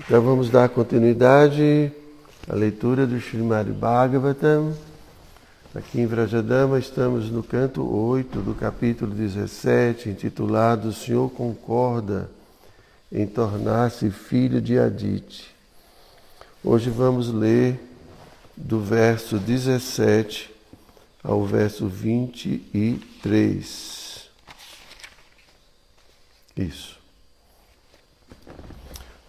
Então vamos dar continuidade à leitura do Srimad Bhagavatam. Aqui em Vrajadama estamos no canto 8 do capítulo 17, intitulado O Senhor concorda em tornar-se filho de Adite. Hoje vamos ler do verso 17 ao verso 23. Isso.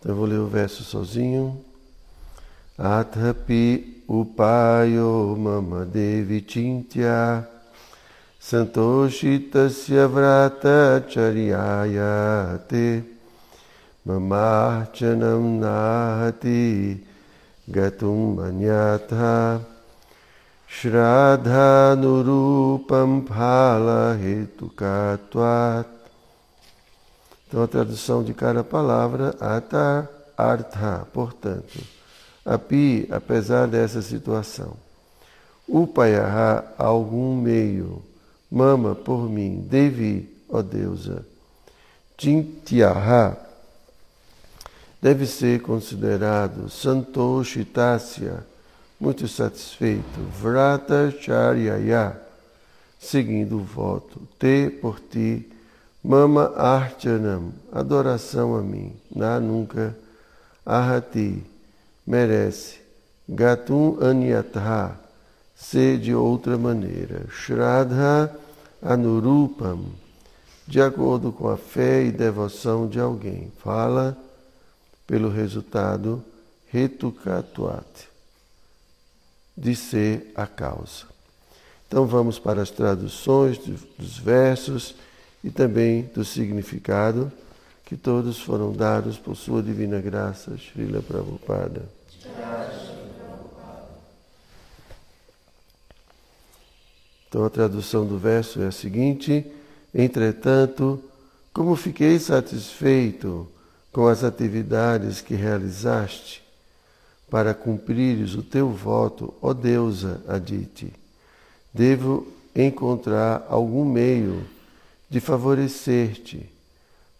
Então eu vou ler o verso sozinho. Athapi upayo mama devi chintya santoshitasya vrata charyayate mamarchanam nahati gatum manyatha hetukatvat Então a tradução de cada palavra, ata, artha, portanto. Api, apesar dessa situação. Upayaha, algum meio. Mama, por mim. Devi, ó deusa. Chintyaha, deve ser considerado Santoshitasya, muito satisfeito, Vrata Charyaya, seguindo o voto, Te por ti, Mama Archanam, adoração a mim, Na nunca, Ahati, merece, Gatum Anyatha, ser de outra maneira, Shraddha Anurupam, de acordo com a fé e devoção de alguém. Fala pelo resultado retukatuat, de ser a causa. Então vamos para as traduções dos versos e também do significado, que todos foram dados por sua divina graça, Srila Prabhupada. Então a tradução do verso é a seguinte: Entretanto, como fiquei satisfeito com as atividades que realizaste para cumprires o teu voto, ó deusa Aditi, devo encontrar algum meio de favorecer-te,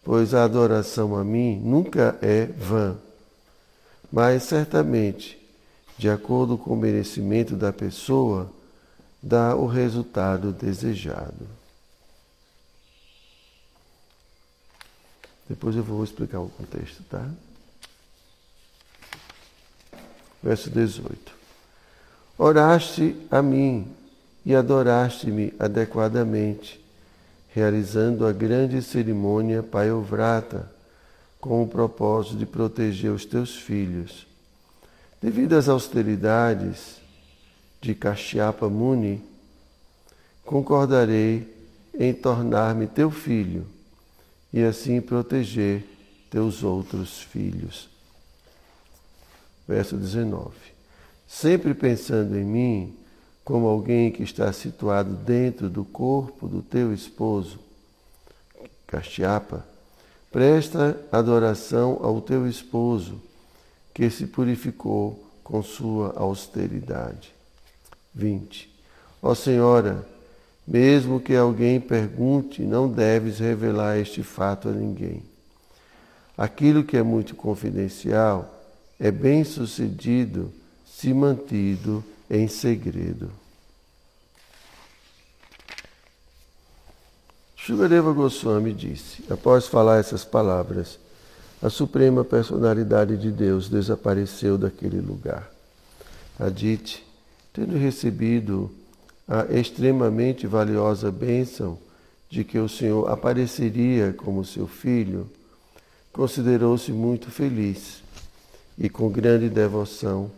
pois a adoração a mim nunca é vã, mas certamente, de acordo com o merecimento da pessoa, dá o resultado desejado. Depois eu vou explicar o contexto, tá? Verso 18. Oraste a mim e adoraste-me adequadamente, realizando a grande cerimônia Paiovrata, com o propósito de proteger os teus filhos. Devido às austeridades de Kashyapa Muni, concordarei em tornar-me teu filho e assim proteger teus outros filhos. Verso 19. Sempre pensando em mim como alguém que está situado dentro do corpo do teu esposo, Kashyapa, presta adoração ao teu esposo, que se purificou com sua austeridade. 20. Ó Senhora, mesmo que alguém pergunte, não deves revelar este fato a ninguém. Aquilo que é muito confidencial é bem sucedido se mantido em segredo. Shugadeva Goswami disse, após falar essas palavras, a suprema personalidade de Deus desapareceu daquele lugar. Adite, tendo recebido a extremamente valiosa bênção de que o Senhor apareceria como seu filho, considerou-se muito feliz e, com grande devoção,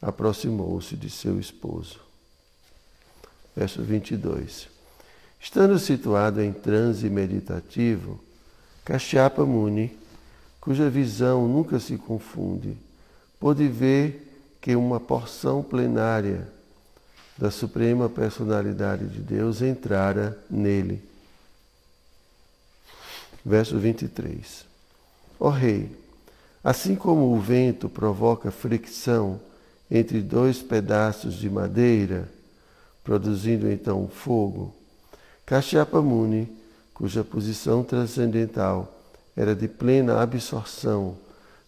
aproximou-se de seu esposo. Verso 22. Estando situado em transe meditativo, Kashyapa Muni, cuja visão nunca se confunde, pôde ver que uma porção plenária da Suprema Personalidade de Deus entrara nele. Verso 23. Ó oh, Rei, assim como o vento provoca fricção entre dois pedaços de madeira, produzindo então fogo, Kashyapa Muni, cuja posição transcendental era de plena absorção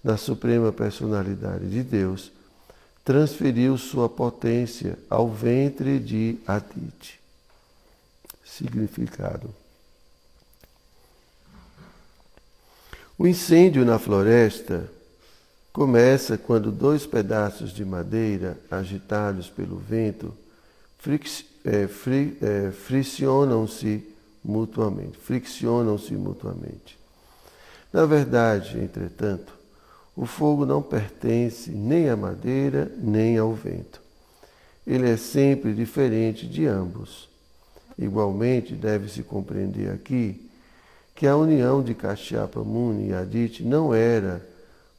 na Suprema Personalidade de Deus, transferiu sua potência ao ventre de Aditi. Significado. O incêndio na floresta começa quando dois pedaços de madeira agitados pelo vento é, é, friccionam-se mutuamente, friccionam-se mutuamente. Na verdade, entretanto, o fogo não pertence nem à madeira nem ao vento. Ele é sempre diferente de ambos. Igualmente, deve-se compreender aqui que a união de Kashyapa Muni e Aditi não era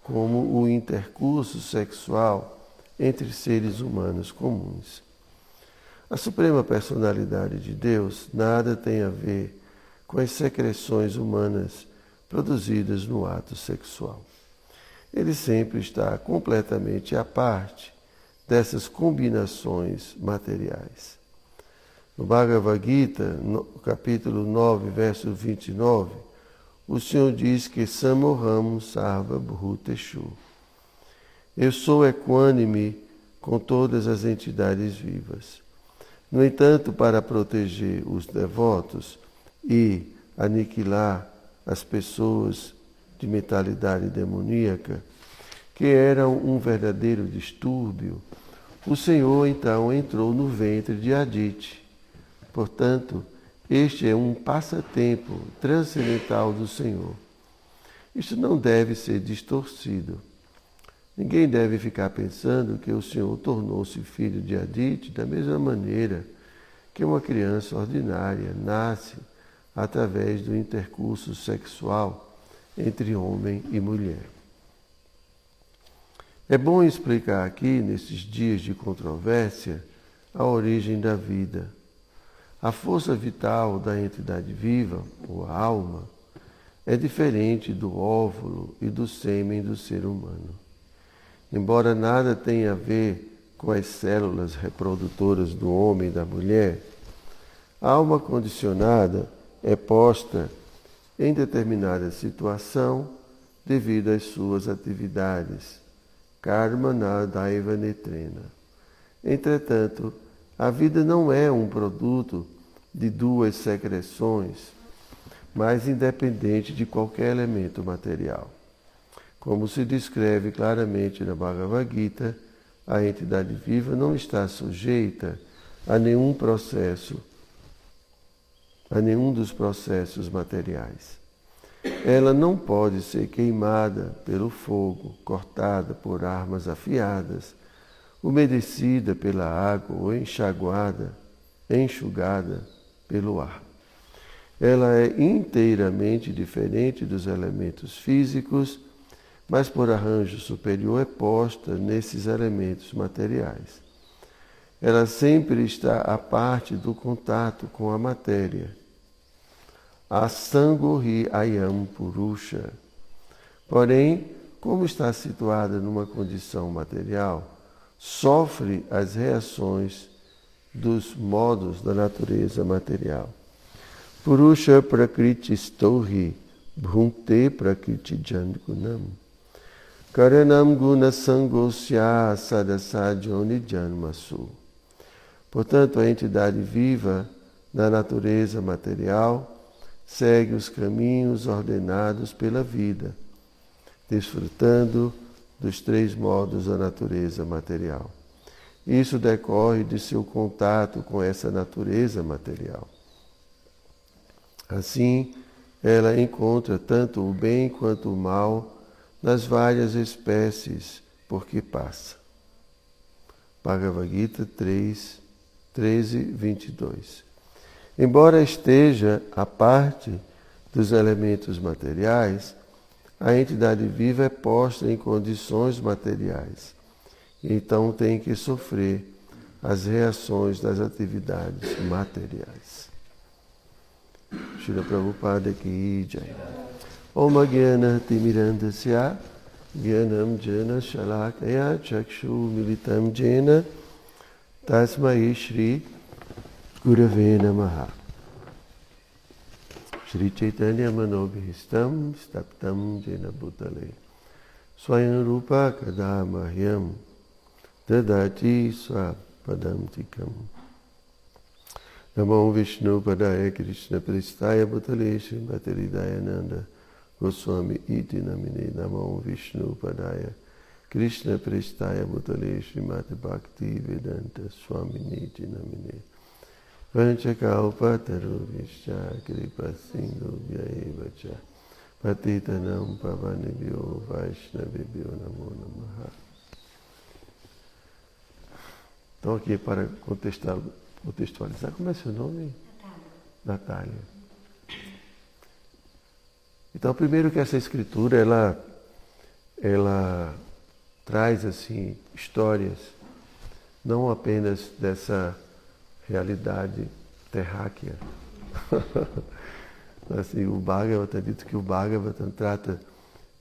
como o intercurso sexual entre seres humanos comuns. A Suprema Personalidade de Deus nada tem a ver com as secreções humanas produzidas no ato sexual. Ele sempre está completamente à parte dessas combinações materiais. No Bhagavad Gita, no capítulo 9, verso 29, o Senhor diz que Samoham Sarva Bhuteshu. Eu sou equânime com todas as entidades vivas. No entanto, para proteger os devotos e aniquilar as pessoas de mentalidade demoníaca, que eram um verdadeiro distúrbio, o Senhor então entrou no ventre de Adite. Portanto, este é um passatempo transcendental do Senhor. Isto não deve ser distorcido. Ninguém deve ficar pensando que o Senhor tornou-se filho de Adite da mesma maneira que uma criança ordinária nasce através do intercurso sexual entre homem e mulher. É bom explicar aqui, nesses dias de controvérsia, a origem da vida. A força vital da entidade viva, ou a alma, é diferente do óvulo e do sêmen do ser humano. Embora nada tenha a ver com as células reprodutoras do homem e da mulher, a alma condicionada é posta em determinada situação devido às suas atividades. Karma na daiva netrena. Entretanto, a vida não é um produto de duas secreções, mas independente de qualquer elemento material. Como se descreve claramente na Bhagavad Gita, a entidade viva não está sujeita a nenhum processo, a nenhum dos processos materiais. Ela não pode ser queimada pelo fogo, cortada por armas afiadas, umedecida pela água ou enxaguada, enxugada pelo ar. Ela é inteiramente diferente dos elementos físicos mas por arranjo superior é posta nesses elementos materiais. Ela sempre está à parte do contato com a matéria. A Sangorri Ayam Purusha. Porém, como está situada numa condição material, sofre as reações dos modos da natureza material. Purusha Prakriti Stohi Bhunte Prakriti Jangunam. Karanam guna sangosya sadasajoni janmasu. Portanto, a entidade viva da natureza material segue os caminhos ordenados pela vida, desfrutando dos três modos da natureza material. Isso decorre de seu contato com essa natureza material. Assim, ela encontra tanto o bem quanto o mal nas várias espécies por que passa. Bhagavad Gita 3, 13, 22. embora esteja a parte dos elementos materiais, a entidade viva é posta em condições materiais. Então tem que sofrer as reações das atividades materiais. Shila Prabhupada ki jai. Om Gyana Timirandasya Gyanam Jana Shalakaya Chakshu Militam Jena Tasmai Shri Gurave Namaha Shri चैतन्य मनोभीष्टम स्तप्तम जेन भूतले स्वयं रूपा कदा मह्यम ददाची स्वपदम तिखम नमो विष्णुपदाय कृष्णपृष्ठाय भूतले श्रीमती हृदयानंद गोस्वामी इति नमिने नमो विष्णुपदाय कृष्णपृष्ठाय भूतले श्रीमद्भक्ति वेदंत स्वामिनी इति नमिने Kripa Sindhu Vyaevacha Patitanam Pavanibhyo Vaishnavibhyo Namo Namaha Então aqui para contextualizar, como é seu nome? Natália. Natália. Então, primeiro que essa escritura ela ela traz assim histórias não apenas dessa realidade terráquea. assim, o Bhagavatam, dito que o Bhagavatam trata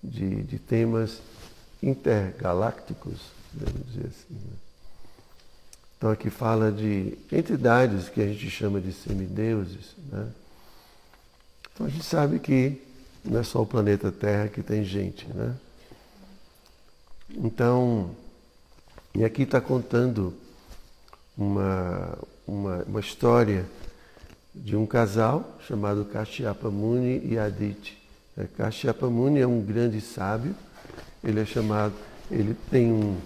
de, de temas intergalácticos, vamos dizer assim. Né? Então aqui fala de entidades que a gente chama de semideuses. Né? Então a gente sabe que não é só o planeta Terra que tem gente, né? Então, e aqui está contando uma, uma, uma, história de um casal chamado Kashyapa Muni e Aditi. É, Kashyapa Muni é um grande sábio, ele é chamado, ele tem um,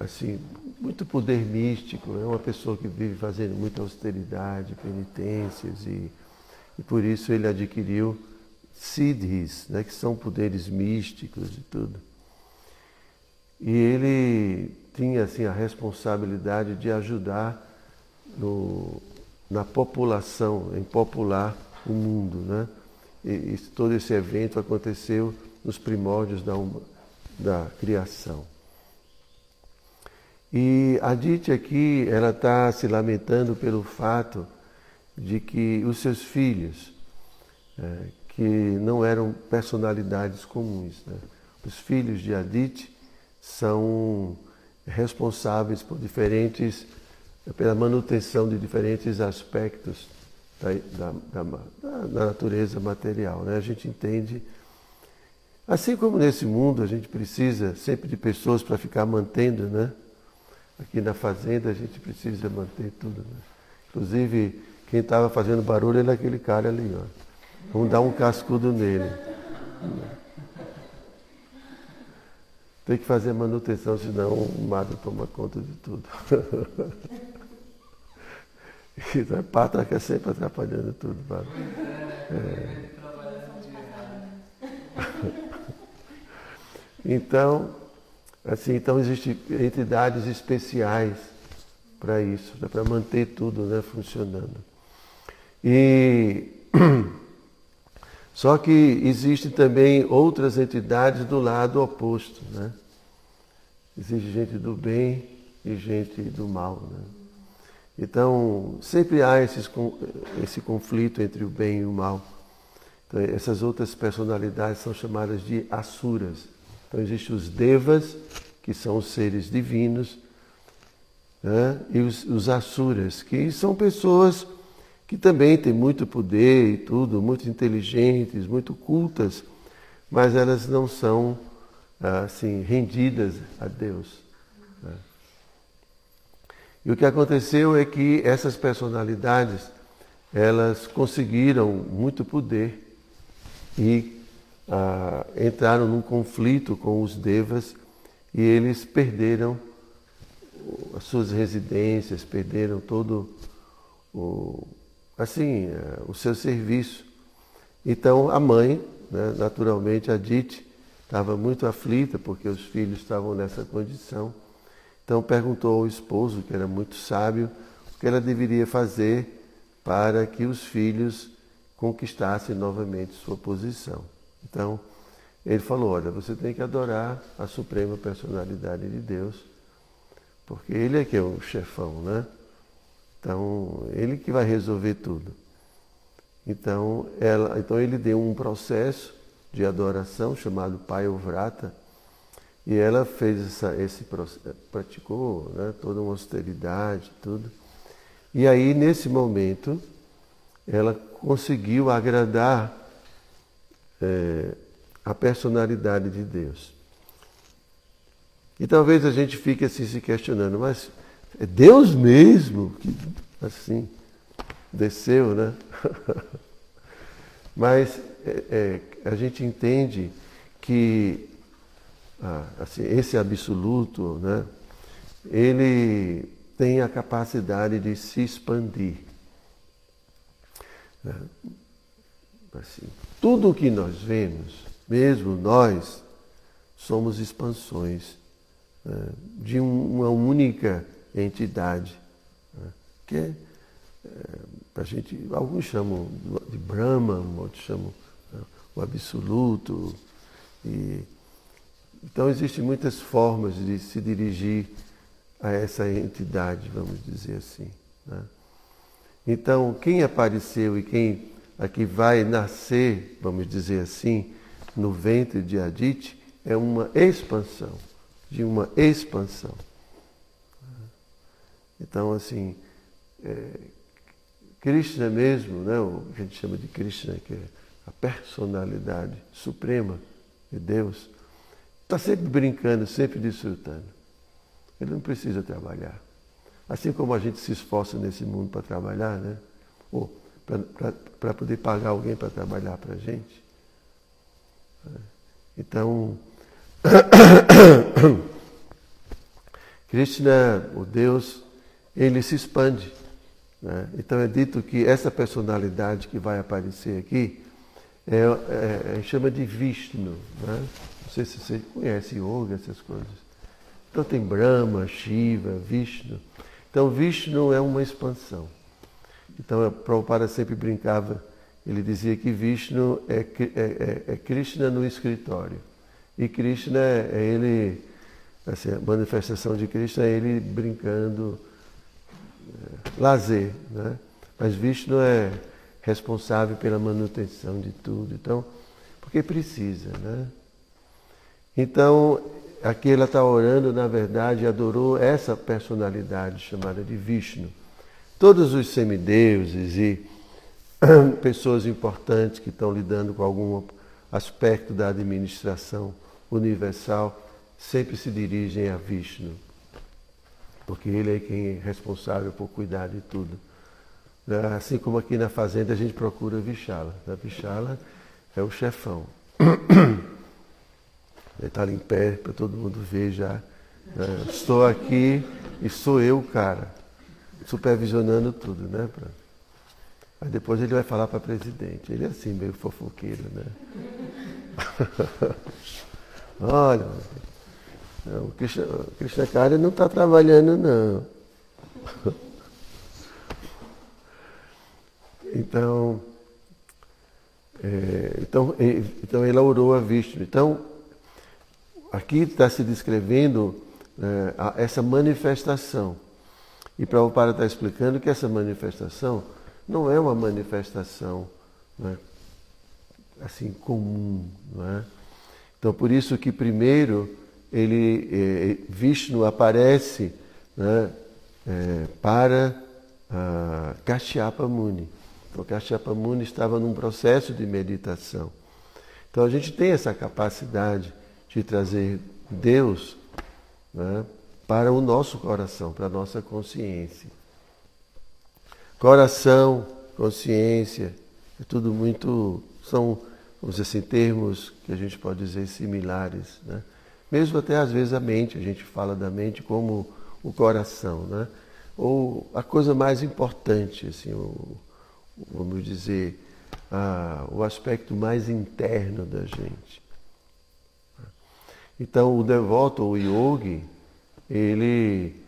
assim, muito poder místico, é uma pessoa que vive fazendo muita austeridade, penitências e, e por isso ele adquiriu siddhis, né, que são poderes místicos e tudo. E ele tinha assim a responsabilidade de ajudar no, na população, em popular o mundo, né? E, e todo esse evento aconteceu nos primórdios da, da criação. E a Dite aqui, ela está se lamentando pelo fato de que os seus filhos, é, que não eram personalidades comuns. Né? Os filhos de Adite são responsáveis por diferentes, pela manutenção de diferentes aspectos da, da, da, da natureza material. Né? A gente entende, assim como nesse mundo a gente precisa sempre de pessoas para ficar mantendo, né? Aqui na fazenda a gente precisa manter tudo. Né? Inclusive, quem estava fazendo barulho era aquele cara ali, ó. Vamos dar um cascudo nele. Tem que fazer manutenção, senão o mago toma conta de tudo. Então, pátria que é sempre atrapalhando tudo. É. Então, assim, então existem entidades especiais para isso, né, para manter tudo né, funcionando. E Só que existem também outras entidades do lado oposto. Né? Existe gente do bem e gente do mal. Né? Então, sempre há esses, esse conflito entre o bem e o mal. Então, essas outras personalidades são chamadas de asuras. Então, existem os devas, que são os seres divinos, né? e os, os asuras, que são pessoas que também têm muito poder e tudo, muito inteligentes, muito cultas, mas elas não são assim rendidas a Deus. E o que aconteceu é que essas personalidades elas conseguiram muito poder e ah, entraram num conflito com os devas e eles perderam as suas residências, perderam todo o, assim, é, o seu serviço. Então a mãe, né, naturalmente a Dite, estava muito aflita porque os filhos estavam nessa condição. Então perguntou ao esposo, que era muito sábio, o que ela deveria fazer para que os filhos conquistassem novamente sua posição. Então, ele falou: olha, você tem que adorar a suprema personalidade de Deus, porque ele é que é o chefão, né? Então, ele que vai resolver tudo. Então, ela, então ele deu um processo de adoração chamado Pai Vrata, e ela fez essa, esse praticou né, toda uma austeridade, tudo. E aí, nesse momento, ela conseguiu agradar é, a personalidade de Deus. E talvez a gente fique assim se questionando, mas é Deus mesmo que assim desceu, né? mas é, é, a gente entende que ah, assim, esse absoluto, né? Ele tem a capacidade de se expandir. Né? Assim, tudo o que nós vemos mesmo nós somos expansões né, de uma única entidade, né, que é, é, a gente, alguns chamam de Brahma, outros chamam né, o absoluto. E, então existem muitas formas de se dirigir a essa entidade, vamos dizer assim. Né? Então, quem apareceu e quem aqui vai nascer, vamos dizer assim, no ventre de Adite é uma expansão, de uma expansão. Então, assim, é, Krishna mesmo, né, o que a gente chama de Krishna, que é a personalidade suprema de Deus, está sempre brincando, sempre desfrutando. Ele não precisa trabalhar. Assim como a gente se esforça nesse mundo para trabalhar, né? Ou para poder pagar alguém para trabalhar para a gente. Então, Krishna, o Deus, ele se expande. Né? Então é dito que essa personalidade que vai aparecer aqui é, é, é chama de Vishnu. Né? Sei se você conhece yoga, essas coisas. Então tem Brahma, Shiva, Vishnu. Então Vishnu é uma expansão. Então Prabhupada sempre brincava ele dizia que Vishnu é, é, é, é Krishna no escritório. E Krishna é ele, assim, a manifestação de Krishna é ele brincando, é, lazer. Né? Mas Vishnu é responsável pela manutenção de tudo. Então, porque precisa. Né? Então, aqui ela está orando, na verdade, adorou essa personalidade chamada de Vishnu. Todos os semideuses e pessoas importantes que estão lidando com algum aspecto da administração universal sempre se dirigem a Vishnu, porque ele é quem é responsável por cuidar de tudo. Né? Assim como aqui na fazenda a gente procura Vishala. A né? Vishala é o chefão. Está ali em pé para todo mundo ver já. Né? Estou aqui e sou eu, cara, supervisionando tudo, né? Aí depois ele vai falar para presidente. Ele é assim, meio fofoqueiro, né? Olha, o Krishna, o Krishna Kari não está trabalhando, não. Então, é, então, então ele orou a Vishnu. Então, aqui está se descrevendo é, essa manifestação. E Prabhupada está explicando que essa manifestação não é uma manifestação né, assim comum. Não é? Então, por isso que primeiro ele, eh, Vishnu aparece né, para ah, Kashyapa Muni. Então, Kashyapa Muni estava num processo de meditação. Então, a gente tem essa capacidade de trazer Deus né, para o nosso coração, para a nossa consciência. Coração, consciência, é tudo muito. São, vamos dizer assim, termos que a gente pode dizer similares. Né? Mesmo até às vezes a mente, a gente fala da mente como o coração. Né? Ou a coisa mais importante, assim, o, vamos dizer, a, o aspecto mais interno da gente. Então, o devoto, o yogi, ele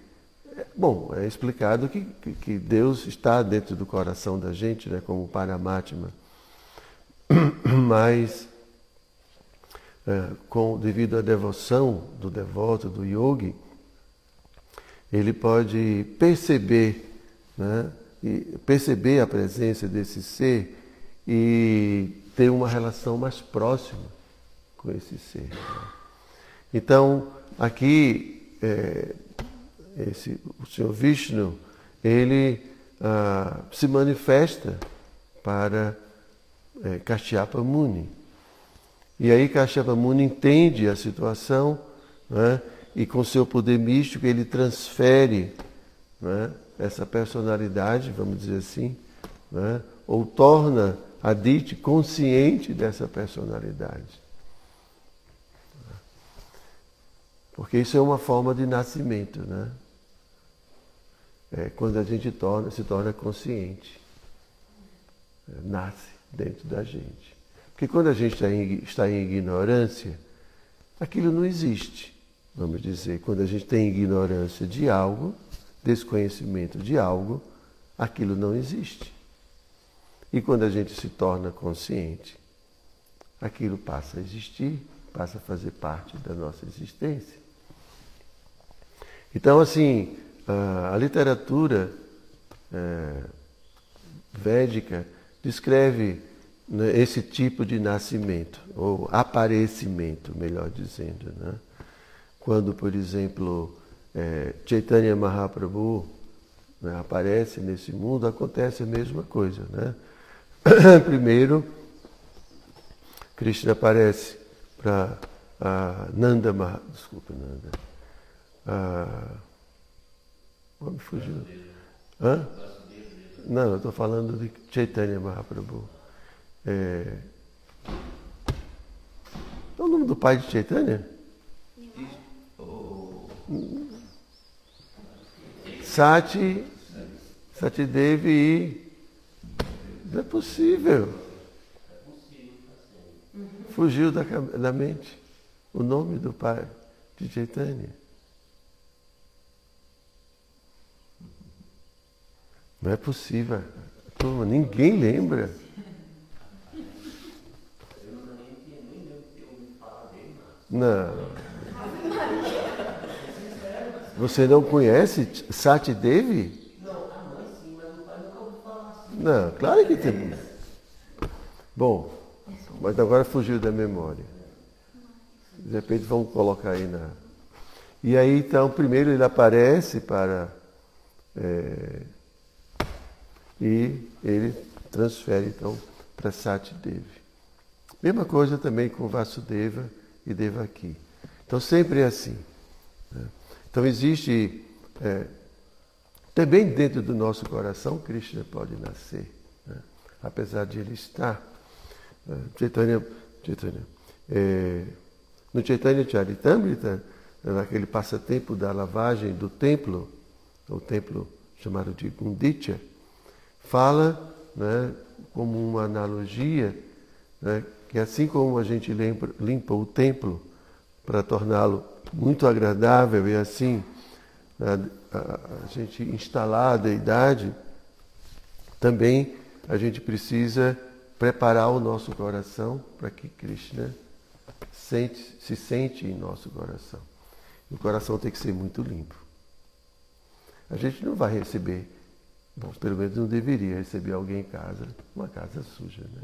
Bom, é explicado que, que, Deus está dentro do coração da gente, né, como Paramatma. Mas, é, com, devido à devoção do devoto, do yogi, ele pode perceber, né, perceber a presença desse ser e ter uma relação mais próxima com esse ser. Então, aqui, é, esse, o Senhor Vishnu, ele ah, se manifesta para é, Kashyapa Muni. E aí Kashyapa Muni entende a situação né, e com seu poder místico ele transfere né, essa personalidade, vamos dizer assim, né, ou torna a Dite consciente dessa personalidade. Porque isso é uma forma de nascimento, né? É quando a gente torna, se torna consciente. É, nasce dentro da gente. Porque quando a gente está em, está em ignorância, aquilo não existe. Vamos dizer, quando a gente tem ignorância de algo, desconhecimento de algo, aquilo não existe. E quando a gente se torna consciente, aquilo passa a existir, passa a fazer parte da nossa existência. Então, assim, a literatura é, védica descreve né, esse tipo de nascimento, ou aparecimento, melhor dizendo. Né? Quando, por exemplo, é, Chaitanya Mahaprabhu né, aparece nesse mundo, acontece a mesma coisa. Né? Primeiro, Krishna aparece para Nanda Mahaprabhu. Desculpa, Nanda. Ah, me fugiu. Hã? Não, eu estou falando de Chaitanya Mahaprabhu. É... é o nome do pai de Chaitanya? Sati, Sati Devi e. Não é possível. Fugiu da, da mente o nome do pai de Chaitanya. Não é possível. Ninguém lembra. Não. Você não conhece Sati Devi? Não, a mãe sim, mas o pai nunca ouviu falar. Não, claro que tem. Bom, mas agora fugiu da memória. De repente vamos colocar aí na. E aí então, primeiro ele aparece para. É, e ele transfere então para Sati Devi. Mesma coisa também com Vasudeva e Devaki. Então sempre é assim. Né? Então existe é, também dentro do nosso coração Krishna pode nascer, né? apesar de ele estar. É, Chaitanya, Chaitanya, é, no Chaitanya Charitamrita, naquele passatempo da lavagem do templo, o templo chamado de Gundicha, fala né, como uma analogia né, que assim como a gente limpa, limpa o templo para torná-lo muito agradável e assim né, a, gente instalar a deidade, também a gente precisa preparar o nosso coração para que Krishna sente, se sente em nosso coração. O coração tem que ser muito limpo. A gente não vai receber Bom, pelo menos não deveria receber alguém em casa, uma casa suja, né?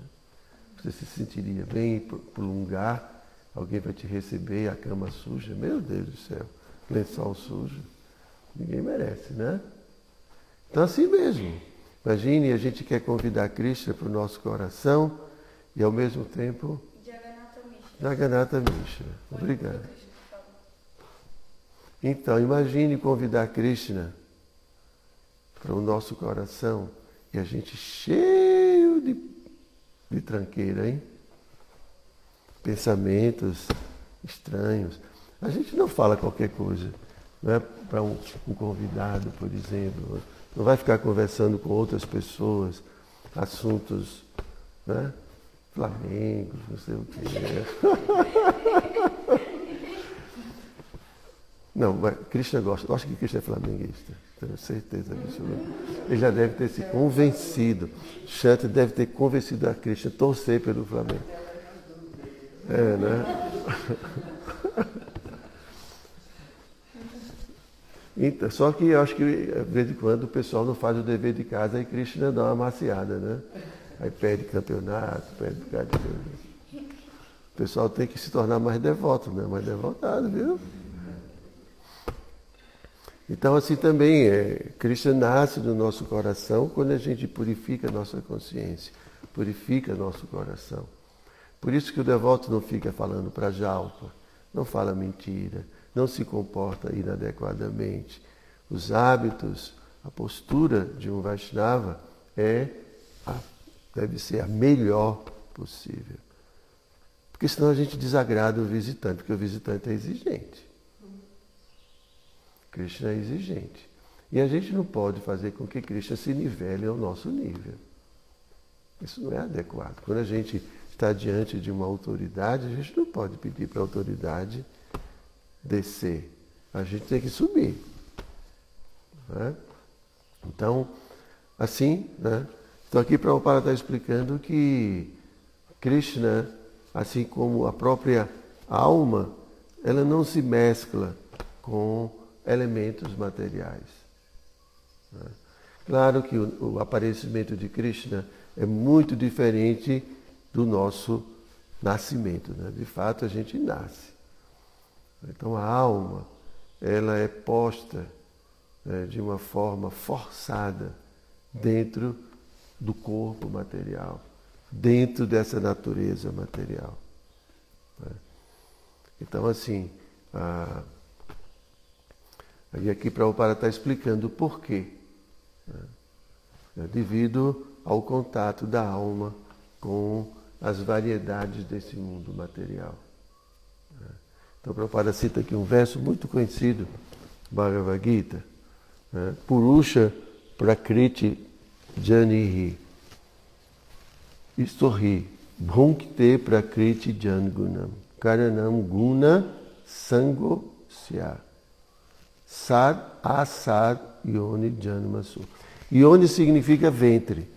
Você se sentiria bem por um lugar, alguém vai te receber, a cama suja, meu Deus do céu, lençol sujo. Ninguém merece, né? Então assim mesmo. Imagine, a gente quer convidar Cristo para o nosso coração e ao mesmo tempo. Jagannatha Mishra. Obrigado. Então, imagine convidar Krishna para o nosso coração e a gente cheio de, de tranqueira, hein? Pensamentos estranhos. A gente não fala qualquer coisa. Não é para um, um convidado, por exemplo. Não vai ficar conversando com outras pessoas, assuntos, né? Flamengo, não sei o quê. Não, Krishna gosta. Eu acho que Krishna é flamenguista. Tenho certeza disso. Ele já deve ter se convencido. Shanti deve ter convencido a Krishna a torcer pelo Flamengo. É, né? Então, só que eu acho que de vez em quando o pessoal não faz o dever de casa e Krishna dá uma maciada, né? Aí perde campeonato, perde por de coisa. O pessoal tem que se tornar mais devoto, né? Mais devotado, viu? Então, assim também, é, Krishna nasce no nosso coração quando a gente purifica a nossa consciência, purifica nosso coração. Por isso que o devoto não fica falando para jalpa, não fala mentira, não se comporta inadequadamente. Os hábitos, a postura de um Vaishnava é a, deve ser a melhor possível. Porque senão a gente desagrada o visitante, porque o visitante é exigente. Krishna é exigente. E a gente não pode fazer com que Krishna se nivele ao nosso nível. Isso não é adequado. Quando a gente está diante de uma autoridade, a gente não pode pedir para a autoridade descer. A gente tem que subir. Né? Então, assim, né? Aqui Prabhupada estar explicando que Krishna, assim como a própria alma, ela não se mescla com elementos materiais. Né? Claro que o, aparecimento de Krishna é muito diferente do nosso nascimento. Né? De fato, a gente nasce. Então, a alma, ela é posta né, de uma forma forçada dentro do corpo material, dentro dessa natureza material. Né? Então, assim, a e aqui Prabhupada está explicando o porquê. Né? É devido ao contato da alma com as variedades desse mundo material. Né? Então Prabhupada cita aqui um verso muito conhecido, Bhagavad Gita, né? Purusha Prakriti Janihi. Isto ri. Bhunkte Prakriti Jangunam. Karanam Guna Sango Sya. Sad, Asad, Yoni, Janmasu. Yoni significa ventre.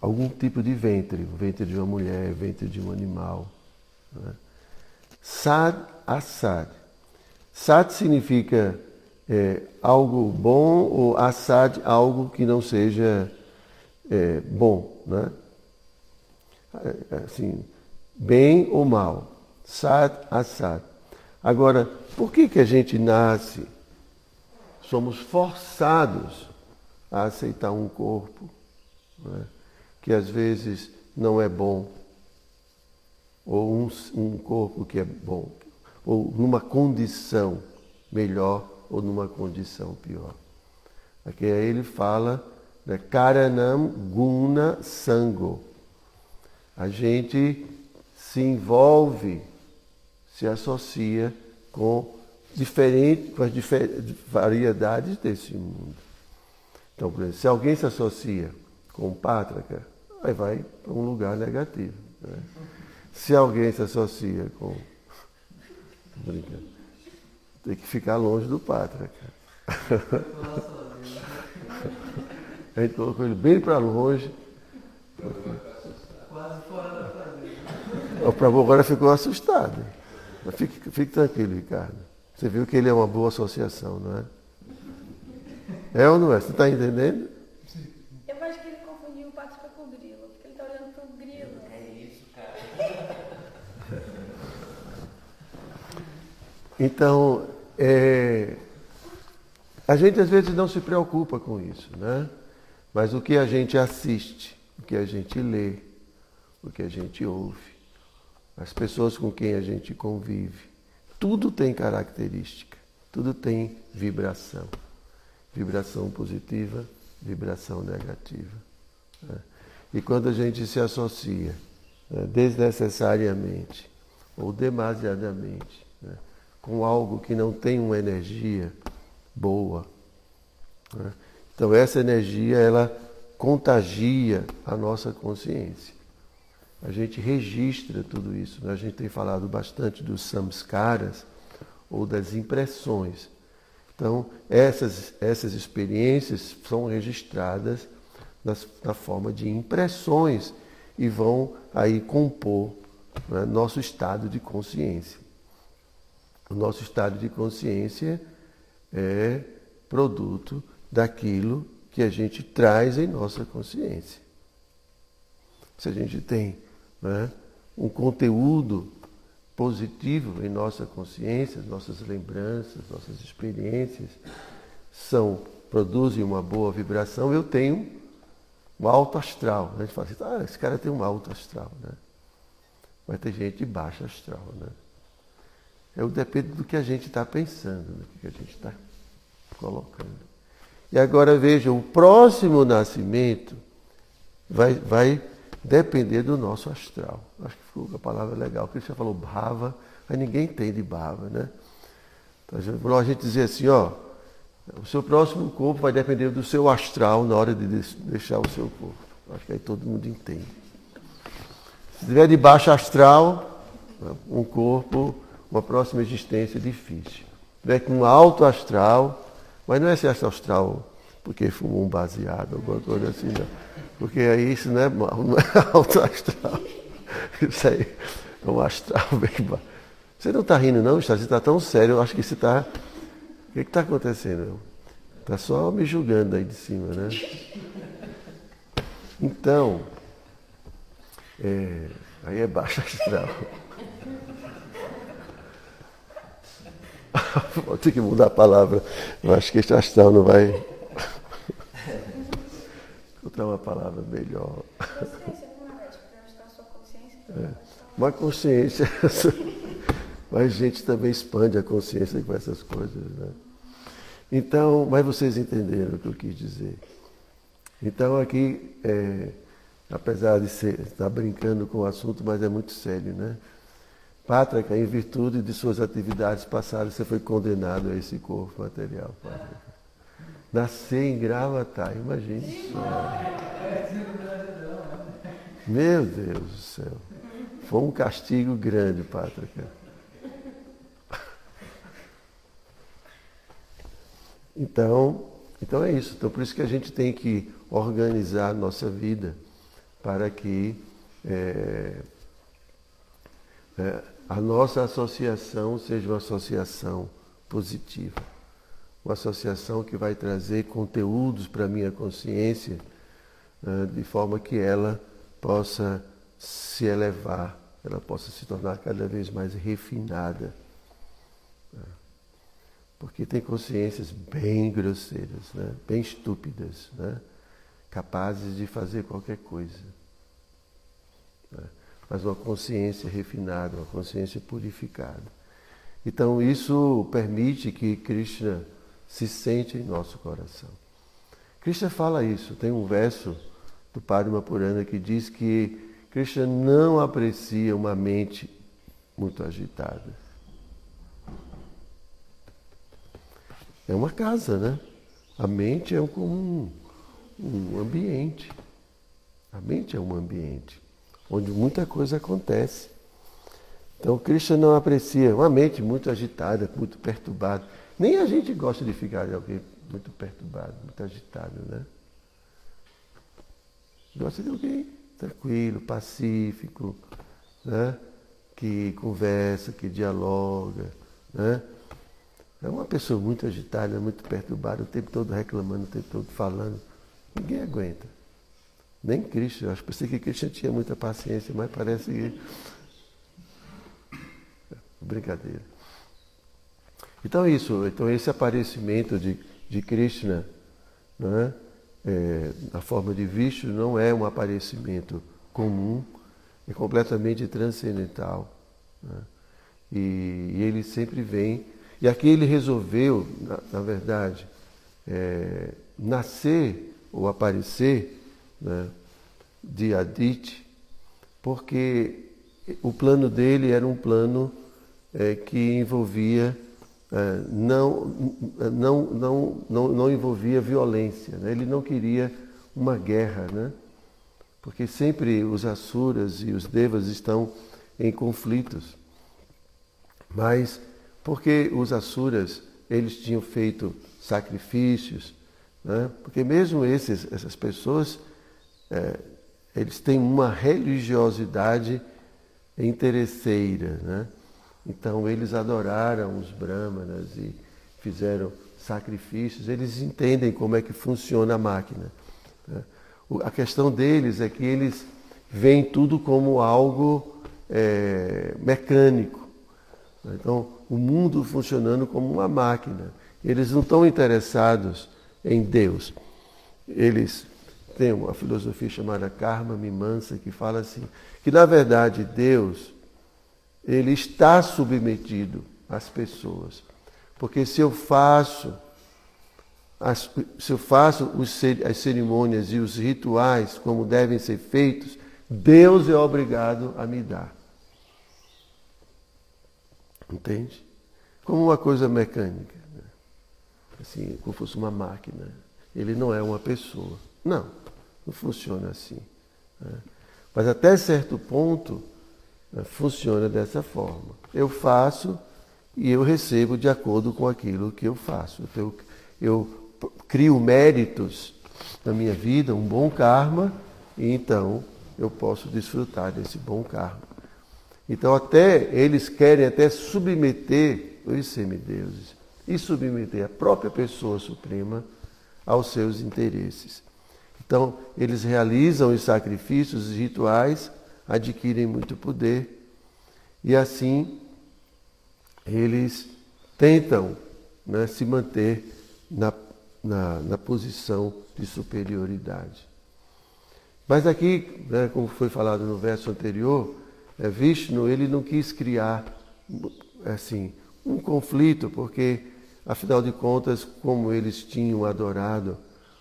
Algum tipo de ventre. Ventre de uma mulher, ventre de um animal. Né? Sad, Asad. Sad significa é, algo bom ou Asad algo que não seja é, bom. Né? É, assim, bem ou mal. Sad, Asad. Agora, por que, que a gente nasce? Somos forçados a aceitar um corpo né, que às vezes não é bom, ou um, um corpo que é bom, ou numa condição melhor ou numa condição pior. Aqui aí ele fala né, Karanam Guna Sango. A gente se envolve se associa com, diferente, com as variedades desse mundo. Então, por exemplo, se alguém se associa com pátraca, aí vai para um lugar negativo. Né? Se alguém se associa com. Brincando. Tem que ficar longe do pátraca. A gente colocou ele bem para longe. Quase fora da. O Prabhu agora ficou assustado. Mas fique, fique tranquilo, Ricardo. Você viu que ele é uma boa associação, não é? É ou não é? Você está entendendo? Eu acho que ele confundiu o pássaro com o grilo, porque ele está olhando para o grilo. É isso, cara. Então, é, a gente às vezes não se preocupa com isso, né? Mas o que a gente assiste, o que a gente lê, o que a gente ouve, as pessoas com quem a gente convive. Tudo tem característica, tudo tem vibração. Vibração positiva, vibração negativa. Né? E quando a gente se associa né, desnecessariamente ou demasiadamente né, com algo que não tem uma energia boa, né, então essa energia ela contagia a nossa consciência. A gente registra tudo isso. Né? A gente tem falado bastante dos samskaras ou das impressões. Então, essas, essas experiências são registradas nas, na forma de impressões e vão aí compor né, nosso estado de consciência. O nosso estado de consciência é produto daquilo que a gente traz em nossa consciência. Se a gente tem né, um conteúdo positivo em nossa consciência, nossas lembranças, nossas experiências são produzem uma boa vibração, eu tenho um alto astral. A gente fala assim, ah, esse cara tem um alto astral, né? Mas tem gente de baixo astral, né? Eu depende do que a gente está pensando, do que a gente está colocando. E agora veja, o próximo nascimento vai, vai depender do nosso astral. Acho que ficou a palavra legal. Cristian falou bava, mas ninguém entende bava, né? Então, a gente dizer assim, ó, o seu próximo corpo vai depender do seu astral na hora de deixar o seu corpo. Acho que aí todo mundo entende. Se tiver de baixo astral, um corpo, uma próxima existência difícil. Se tiver com alto astral, mas não é esse astral porque fumou um baseado, alguma coisa assim, não. Porque aí isso não é mal, não é alto astral. Isso aí é um astral bem baixo. Você não está rindo, não, Você está tão sério, eu acho que você está. O que está acontecendo? Está só me julgando aí de cima, né? Então, é, aí é baixo astral. Vou ter que mudar a palavra. Eu acho que este astral não vai. Encontrar uma palavra melhor. É. Uma consciência. Mas a gente também expande a consciência com essas coisas. Né? Então, mas vocês entenderam o que eu quis dizer. Então aqui, é, apesar de ser, estar brincando com o assunto, mas é muito sério, né? Pátrica, em virtude de suas atividades passadas, você foi condenado a esse corpo material, Pátrica. Nascer em Gravatar, imagine só. Meu Deus do céu. Foi um castigo grande, Pátrica. Então, então é isso. Então por isso que a gente tem que organizar a nossa vida para que é, é, a nossa associação seja uma associação positiva. Uma associação que vai trazer conteúdos para a minha consciência, uh, de forma que ela possa se elevar, ela possa se tornar cada vez mais refinada. Uh, porque tem consciências bem grosseiras, né? bem estúpidas, né? capazes de fazer qualquer coisa. Né? mas uma consciência refinada, uma consciência purificada. Então isso permite que Krishna se sente em nosso coração. Krishna fala isso, tem um verso do Padma Purana que diz que Krishna não aprecia uma mente muito agitada. É uma casa, né? A mente é como um, um ambiente. A mente é um ambiente onde muita coisa acontece. Então, Krishna não aprecia uma mente muito agitada, muito perturbada. Nem a gente gosta de ficar de alguém muito perturbado, muito agitado, né? Gosta de alguém tranquilo, pacífico, né? que conversa, que dialoga. Né? É uma pessoa muito agitada, muito perturbada, o tempo todo reclamando, o tempo todo falando. Ninguém aguenta. Nem Cristo. Eu acho pensei que Cristo tinha muita paciência, mas parece que. Brincadeira. Então isso. Então esse aparecimento de, de Krishna né, é, na forma de Vishnu não é um aparecimento comum, é completamente transcendental. Né? E, e, ele sempre vem. E aqui ele resolveu, na, na verdade, é, nascer ou aparecer né, de Adit, porque o plano dele era um plano é, que envolvia não, não, não, não, não envolvia violência. Né? Ele não queria uma guerra, né? porque sempre os asuras e os devas estão em conflitos. Mas porque os asuras eles tinham feito sacrifícios, né? porque mesmo esses, essas pessoas é, eles têm uma religiosidade interesseira, né? Então eles adoraram os brahmanas e fizeram sacrifícios. Eles entendem como é que funciona a máquina. Né? A questão deles é que eles veem tudo como algo é, mecânico. Então, o mundo funcionando como uma máquina. Eles não estão interessados em Deus. Eles têm uma filosofia chamada Karma Mimansa que fala assim, que na verdade Deus ele está submetido às pessoas. Porque se eu faço as, se eu faço os, as cerimônias e os rituais como devem ser feitos, Deus é obrigado a me dar. Entende? Como uma coisa mecânica. Né? Assim, como fosse uma máquina. Ele não é uma pessoa. Não, não funciona assim. Né? Mas até certo ponto funciona dessa forma. Eu faço e eu recebo de acordo com aquilo que eu faço. Então, eu, eu crio méritos na minha vida, um bom karma, e então eu posso desfrutar desse bom karma. Então até eles querem até submeter os semideuses e submeter a própria pessoa suprema aos seus interesses. Então eles realizam os sacrifícios, os rituais, adquirem muito poder e assim eles tentam né, se manter na, na, na, posição de superioridade. Mas aqui, né, como foi falado no verso anterior, é, Vishnu ele não quis criar assim um conflito, porque afinal de contas, como eles tinham adorado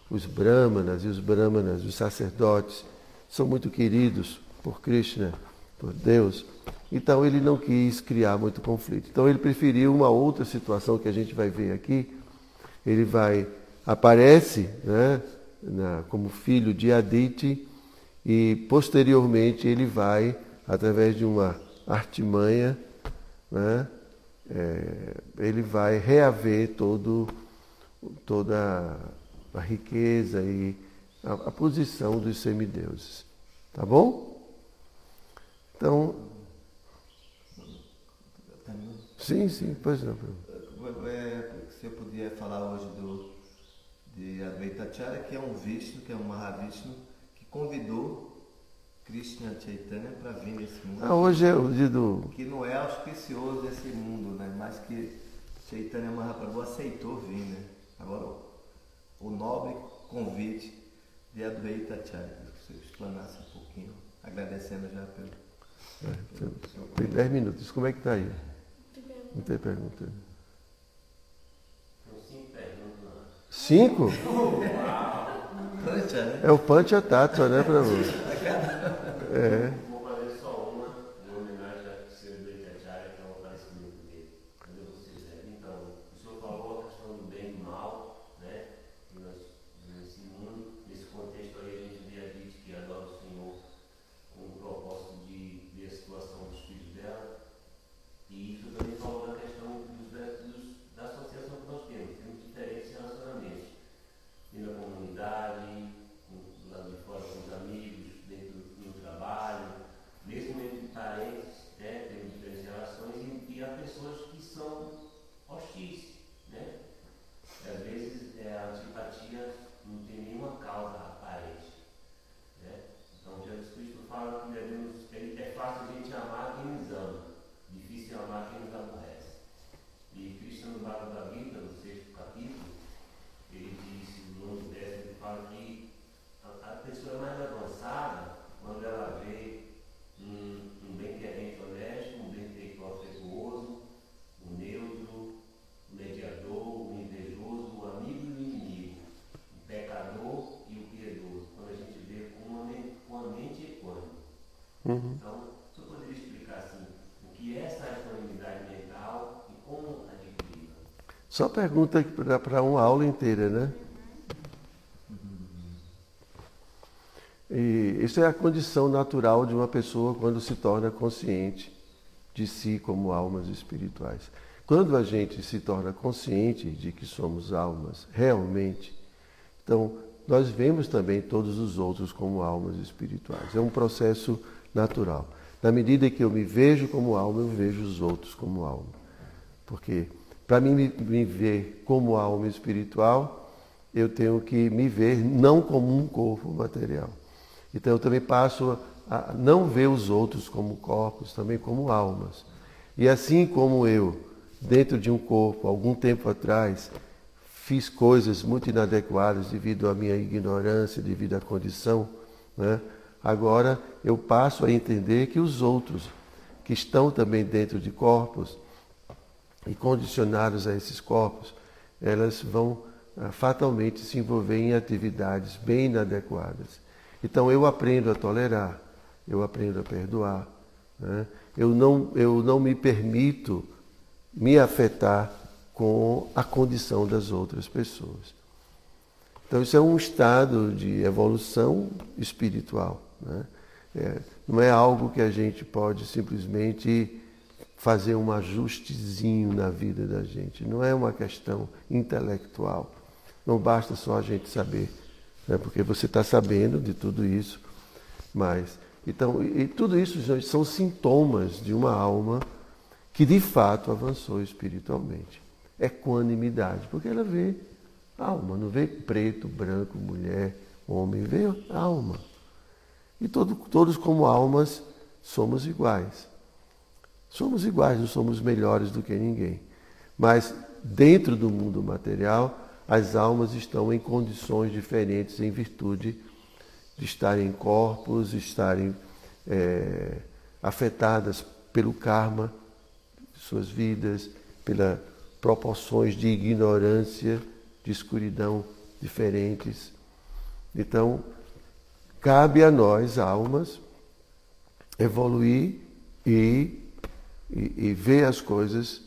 os brahmanas e os brahmanas, os sacerdotes, são muito queridos por Krishna, por Deus. Então ele não quis criar muito conflito. Então ele preferiu uma outra situação que a gente vai ver aqui. Ele vai aparece, né, na, como filho de Aditi e posteriormente ele vai através de uma artimanha, né, é, ele vai reaver todo, toda a riqueza e a, a posição dos semideuses. Tá bom? Então. Sim, sim, pois não. É, se eu podia falar hoje do, de Advaita Acharya, que é um Vishnu, que é um Mahavishnu, que convidou Krishna Chaitanya para vir nesse mundo. Ah, hoje é o dia do. Que não é auspicioso esse mundo, né? Mas que Chaitanya Mahaprabhu aceitou vir, né? Agora, o nobre convite de Advaita Acharya. Se eu explanasse um pouquinho, agradecendo já pelo. É, tem 10 minutos. Como é que está aí? Não tem pergunta. Cinco? É o Pancha Tattva, né, para você? É. Uhum. Então, você poderia explicar assim, o que é essa equanimidade mental e como adquiri Só pergunta para uma aula inteira, né? E isso é a condição natural de uma pessoa quando se torna consciente de si como almas espirituais. Quando a gente se torna consciente de que somos almas realmente, então nós vemos também todos os outros como almas espirituais. É um processo natural. Na medida que eu me vejo como alma, eu vejo os outros como alma. Porque para mim me ver como alma espiritual, eu tenho que me ver não como um corpo material. Então eu também passo a não ver os outros como corpos, também como almas. E assim como eu, dentro de um corpo, algum tempo atrás, fiz coisas muito inadequadas devido à minha ignorância, devido à condição, né? Agora eu passo a entender que os outros, que estão também dentro de corpos e condicionados a esses corpos, elas vão ah, fatalmente se envolver em atividades bem inadequadas. Então eu aprendo a tolerar, eu aprendo a perdoar. Né? Eu, não, eu não me permito me afetar com a condição das outras pessoas. Então isso é um estado de evolução espiritual. Né? É, não é algo que a gente pode simplesmente fazer um ajustezinho na vida da gente. Não é uma questão intelectual. Não basta só a gente saber né? porque você está sabendo de tudo isso. Mas, então, e tudo isso são sintomas de uma alma que de fato avançou espiritualmente. Equanimidade, porque ela vê alma, não vê preto, branco, mulher, homem, vê alma. E todo, todos, como almas, somos iguais. Somos iguais, não somos melhores do que ninguém. Mas dentro do mundo material, as almas estão em condições diferentes em virtude de estarem em corpos, estarem é, afetadas pelo karma de suas vidas, pelas proporções de ignorância, de escuridão diferentes. Então, cabe a nós, almas, evoluir e, e, e ver as coisas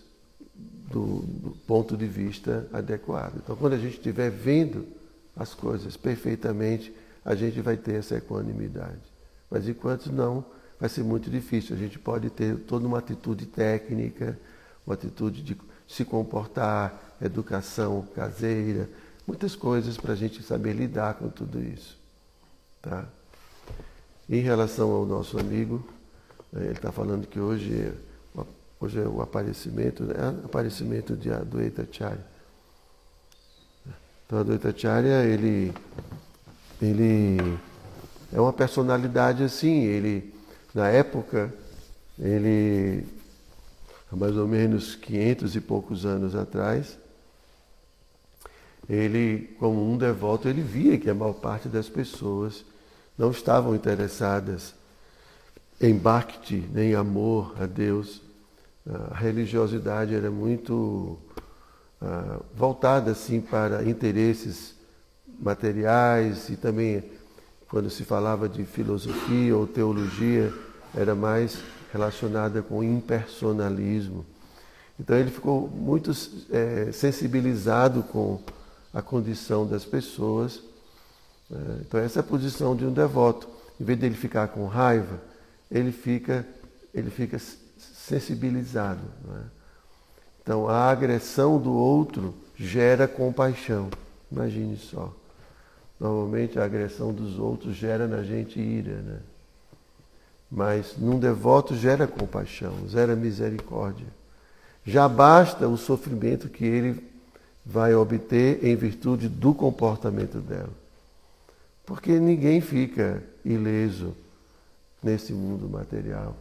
do, do, ponto de vista adequado. Então, quando a gente estiver vendo as coisas perfeitamente, a gente vai ter essa equanimidade. Mas enquanto não, vai ser muito difícil. A gente pode ter toda uma atitude técnica, uma atitude de se comportar, educação caseira, muitas coisas para a gente saber lidar com tudo isso. Tá? Em relação ao nosso amigo, eh, ele está falando que hoje Hoje é o aparecimento, né? aparecimento de Adwaita Acharya. Então, Adwaita Acharya, ele, ele é uma personalidade assim, ele, na época, ele, há mais ou menos 500 e poucos anos atrás, ele, como um devoto, ele via que a maior parte das pessoas não estavam interessadas em bhakti, nem amor a Deus, a religiosidade era muito uh, voltada assim para interesses materiais e também quando se falava de filosofia ou teologia era mais relacionada com impersonalismo. Então ele ficou muito é, sensibilizado com a condição das pessoas. É, então essa é a posição de um devoto. Em vez dele ficar com raiva, ele fica, ele fica sensibilizado. É? Então, a agressão do outro gera compaixão. Imagine só. Normalmente, a agressão dos outros gera na gente ira, né? Mas num devoto gera compaixão, gera misericórdia. Já basta o sofrimento que ele vai obter em virtude do comportamento dela. Porque ninguém fica ileso nesse mundo material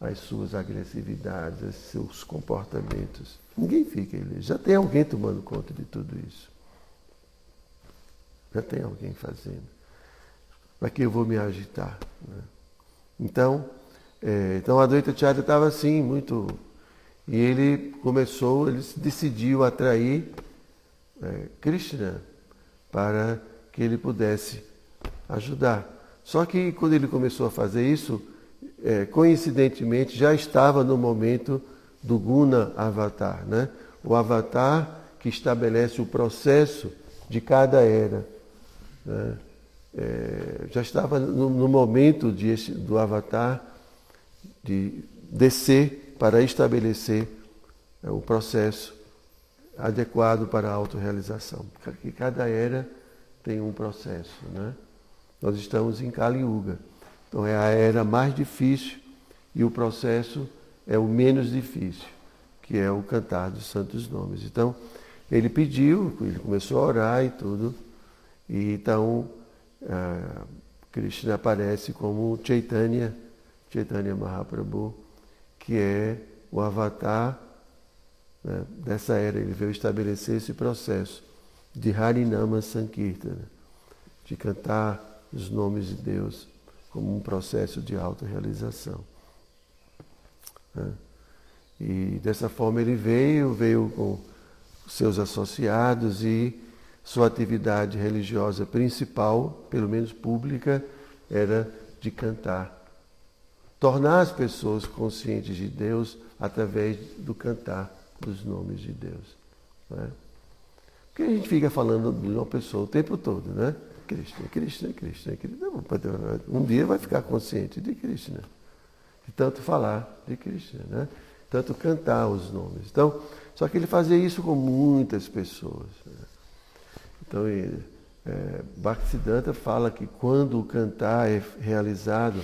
as suas agressividades, os seus comportamentos. Ninguém fica ileso. Já tem alguém tomando conta de tudo isso. Já tem alguém fazendo. Para que eu vou me agitar? Né? Então, é, então a Advaita Charya estava assim, muito. E ele começou, ele decidiu atrair Krishna para que ele pudesse ajudar. Só que quando ele começou a fazer isso, é, coincidentemente, já estava no momento do Guna Avatar, né? o Avatar que estabelece o processo de cada era. Né? é, já estava no, no momento de, do Avatar de descer para estabelecer é, o processo adequado para a autorrealização. Porque cada era tem um processo. Né? Nós estamos em Kali Yuga. Então é a era mais difícil e o processo é o menos difícil, que é o cantar dos santos nomes. Então, ele pediu, ele começou a orar e tudo, e então uh, Krishna aparece como Chaitanya, Chaitanya Mahaprabhu, que é o avatar né, dessa era. Ele veio estabelecer esse processo de Harinama Sankirtana, de cantar os nomes de Deus como um processo de autorrealização. Né? E dessa forma ele veio, veio com seus associados e sua atividade religiosa principal, pelo menos pública, era de cantar. Tornar as pessoas conscientes de Deus através do cantar dos nomes de Deus. Né? Porque a gente fica falando de uma pessoa o tempo todo, né? Krishna, Krishna, Krishna, Krishna. Um dia vai ficar consciente de Krishna. De tanto falar de Krishna, né? Tanto cantar os nomes. Então, só que ele fazia isso com muitas pessoas. Né? Então, ele, é, Bhaktisiddhanta fala que quando o cantar é realizado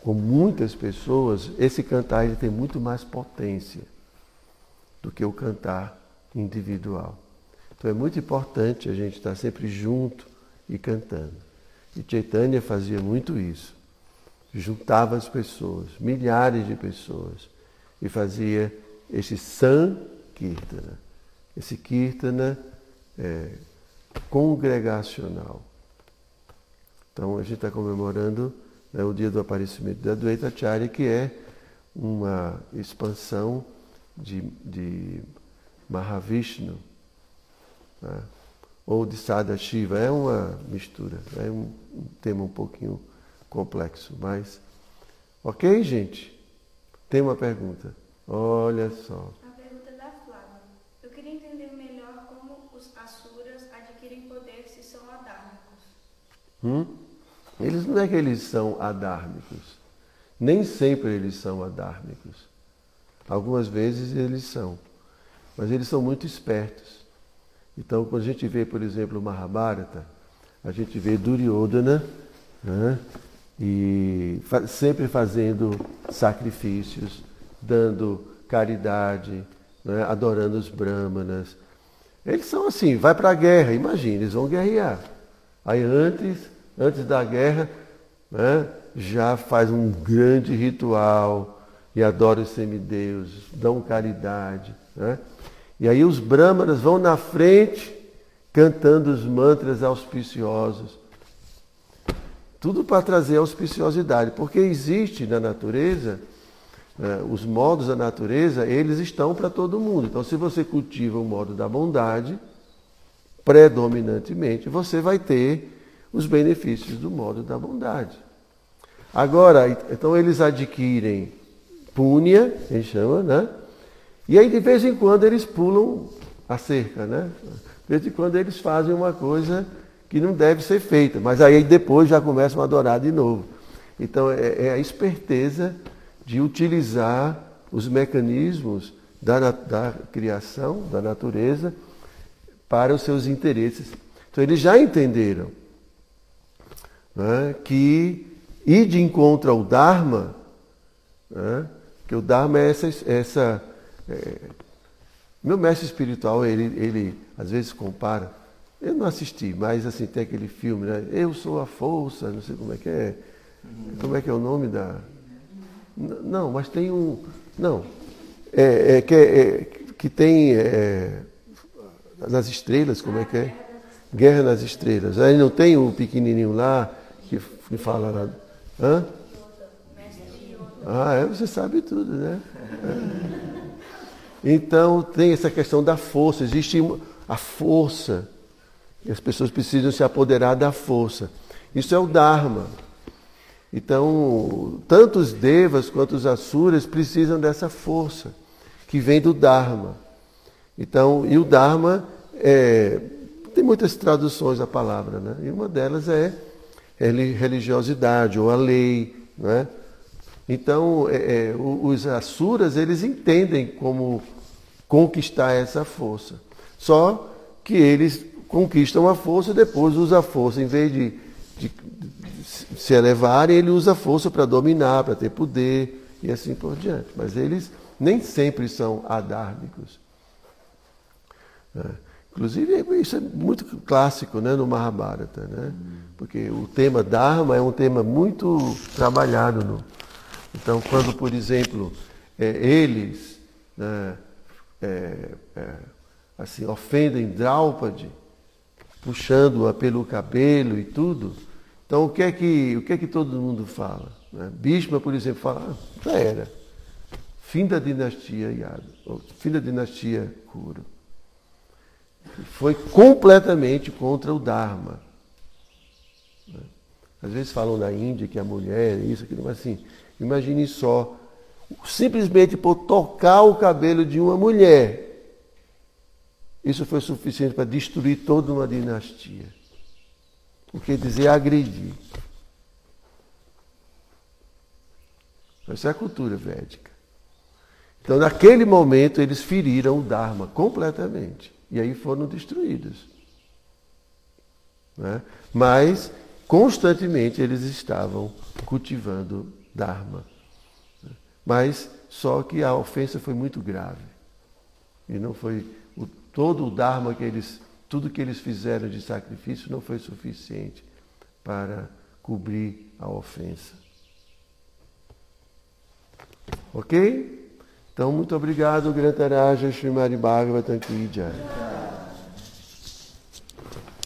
com muitas pessoas, esse cantar ele tem muito mais potência do que o cantar individual. Então é muito importante a gente estar sempre junto e cantando. E Chaitanya fazia muito isso. Juntava as pessoas, milhares de pessoas, e fazia esse Sankirtana, esse Kirtana é, congregacional. Então a gente está comemorando né, o dia do aparecimento da Advaita Acharya, que é uma expansão de, de Mahavishnu, né? ou de Sadashiva. É uma mistura, é um, um tema um pouquinho complexo, mas ok, gente? Tem uma pergunta. Olha só. A pergunta da Flávia. Eu queria entender melhor como os asuras adquirem poder se são adármicos. Hum? Eles não é que eles são adármicos. Nem sempre eles são adármicos. Algumas vezes eles são. Mas eles são muito espertos. Então, quando a gente vê, por exemplo, o Mahabharata, a gente vê Duryodhana né, e fa sempre fazendo sacrifícios, dando caridade, né, adorando os brahmanas. Eles são assim, vai para a guerra, imagina, eles vão guerrear. Aí antes, antes da guerra, né, já faz um grande ritual e adora os semideuses, dão caridade. Né? E aí os brahmanas vão na frente cantando os mantras auspiciosos. Tudo para trazer auspiciosidade, porque existe na natureza, né, os modos da natureza, eles estão para todo mundo. Então, se você cultiva o modo da bondade, predominantemente, você vai ter os benefícios do modo da bondade. Agora, então eles adquirem púnia, gente chama, né? E aí de vez em quando eles pulam a cerca, né? De vez em quando eles fazem uma coisa que não deve ser feita, mas aí depois já começam a adorar de novo. Então é, é a esperteza de utilizar os mecanismos da, da criação, da natureza, para os seus interesses. Então eles já entenderam né, que ir de encontro ao Dharma, né, que o Dharma é essa, essa é, meu mestre espiritual, ele, ele às vezes compara. Eu não assisti, mas assim, tem aquele filme, né? Eu sou a força, não sei como é que é. Como é que é o nome da. Não, mas tem um. Não. É, é, que, é, que tem. É, nas estrelas, como é que é? Guerra nas Estrelas. Aí não tem o pequenininho lá que, fala lá. Hã? Ah, é, você sabe tudo, né? Então tem essa questão da força, existe a força. E as pessoas precisam se apoderar da força. Isso é o Dharma. Então, tanto os devas quanto os asuras precisam dessa força que vem do Dharma. Então, e o Dharma é, tem muitas traduções da palavra, né? E uma delas é religiosidade ou a lei, né? Então, é, é, os asuras, eles entendem como conquistar essa força. Só que eles conquistam a força e depois usam a força. Em vez de, de, de se elevarem, ele usa a força para dominar, para ter poder e assim por diante. Mas eles nem sempre são adármicos. É. Inclusive, isso é muito clássico né, no Mahabharata, né? porque o tema Dharma é um tema muito trabalhado no, então, quando, por exemplo, é, eles né, é, é, assim, ofendem Draupadi, puxando-a pelo cabelo e tudo, então o que é que, o que, é que todo mundo fala? Né? Bhishma, por exemplo, fala, ah, já era. Fim da dinastia Yadu, fim da dinastia Kuru. Foi completamente contra o Dharma. Né? Às vezes falam na Índia que a mulher, isso, aquilo, mas assim, Imagine só, simplesmente por tocar o cabelo de uma mulher, isso foi suficiente para destruir toda uma dinastia. O que dizer agredir. Essa é a cultura védica. Então, naquele momento, eles feriram o Dharma completamente. E aí foram destruídos. Né? Mas, constantemente, eles estavam cultivando Dharma. Mas só que a ofensa foi muito grave. E não foi o, todo o Dharma que eles, tudo que eles fizeram de sacrifício não foi suficiente para cobrir a ofensa. Ok? Então, muito obrigado, Grantaraja Srimari Bhagavatam Ki.